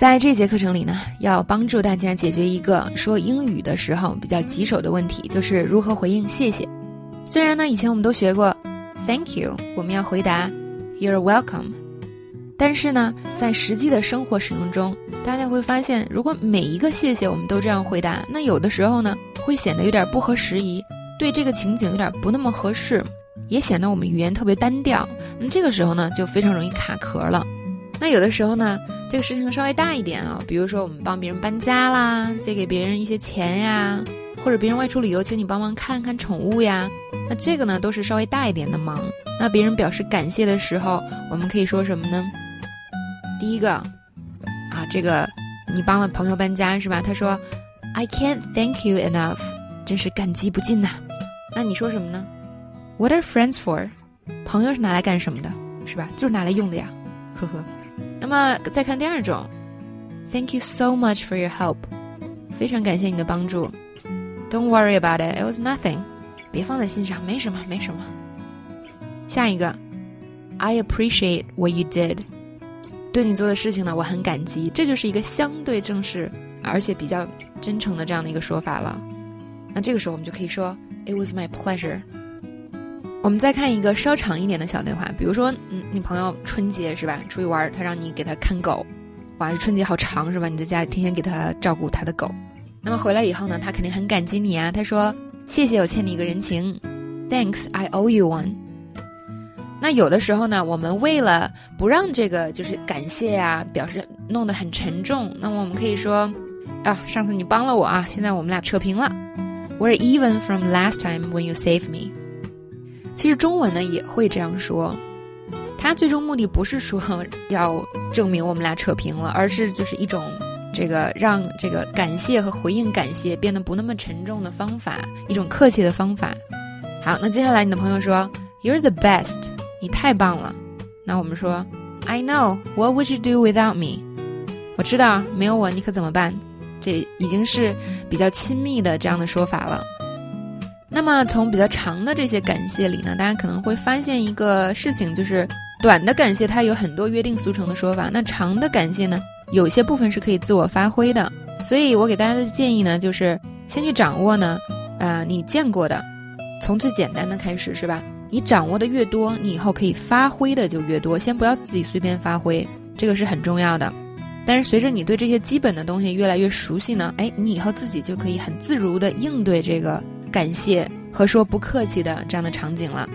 在这节课程里呢，要帮助大家解决一个说英语的时候比较棘手的问题，就是如何回应谢谢。虽然呢，以前我们都学过 “thank you”，我们要回答 “you're welcome”，但是呢，在实际的生活使用中，大家会发现，如果每一个谢谢我们都这样回答，那有的时候呢，会显得有点不合时宜，对这个情景有点不那么合适，也显得我们语言特别单调。那这个时候呢，就非常容易卡壳了。那有的时候呢，这个事情稍微大一点啊，比如说我们帮别人搬家啦，借给别人一些钱呀，或者别人外出旅游，请你帮忙看看宠物呀，那这个呢都是稍微大一点的忙。那别人表示感谢的时候，我们可以说什么呢？第一个，啊，这个你帮了朋友搬家是吧？他说，I can't thank you enough，真是感激不尽呐。那你说什么呢？What are friends for？朋友是拿来干什么的？是吧？就是拿来用的呀，呵呵。那么再看第二种，Thank you so much for your help，非常感谢你的帮助。Don't worry about it, it was nothing，别放在心上，没什么，没什么。下一个，I appreciate what you did，对你做的事情呢，我很感激。这就是一个相对正式而且比较真诚的这样的一个说法了。那这个时候我们就可以说，It was my pleasure。我们再看一个稍长一点的小对话，比如说，嗯，你朋友春节是吧？出去玩，他让你给他看狗，哇，这春节好长是吧？你在家里天天给他照顾他的狗，那么回来以后呢，他肯定很感激你啊。他说：“谢谢，我欠你一个人情，Thanks, I owe you one。”那有的时候呢，我们为了不让这个就是感谢呀，表示弄得很沉重，那么我们可以说：“啊，上次你帮了我啊，现在我们俩扯平了，We're even from last time when you saved me。”其实中文呢也会这样说，它最终目的不是说 要证明我们俩扯平了，而是就是一种这个让这个感谢和回应感谢变得不那么沉重的方法，一种客气的方法。好，那接下来你的朋友说 You're the best，你太棒了。那我们说 I know，What would you do without me？我知道没有我你可怎么办？这已经是比较亲密的这样的说法了。那么从比较长的这些感谢里呢，大家可能会发现一个事情，就是短的感谢它有很多约定俗成的说法，那长的感谢呢，有些部分是可以自我发挥的。所以我给大家的建议呢，就是先去掌握呢，呃，你见过的，从最简单的开始，是吧？你掌握的越多，你以后可以发挥的就越多。先不要自己随便发挥，这个是很重要的。但是随着你对这些基本的东西越来越熟悉呢，哎，你以后自己就可以很自如的应对这个。感谢和说不客气的这样的场景了。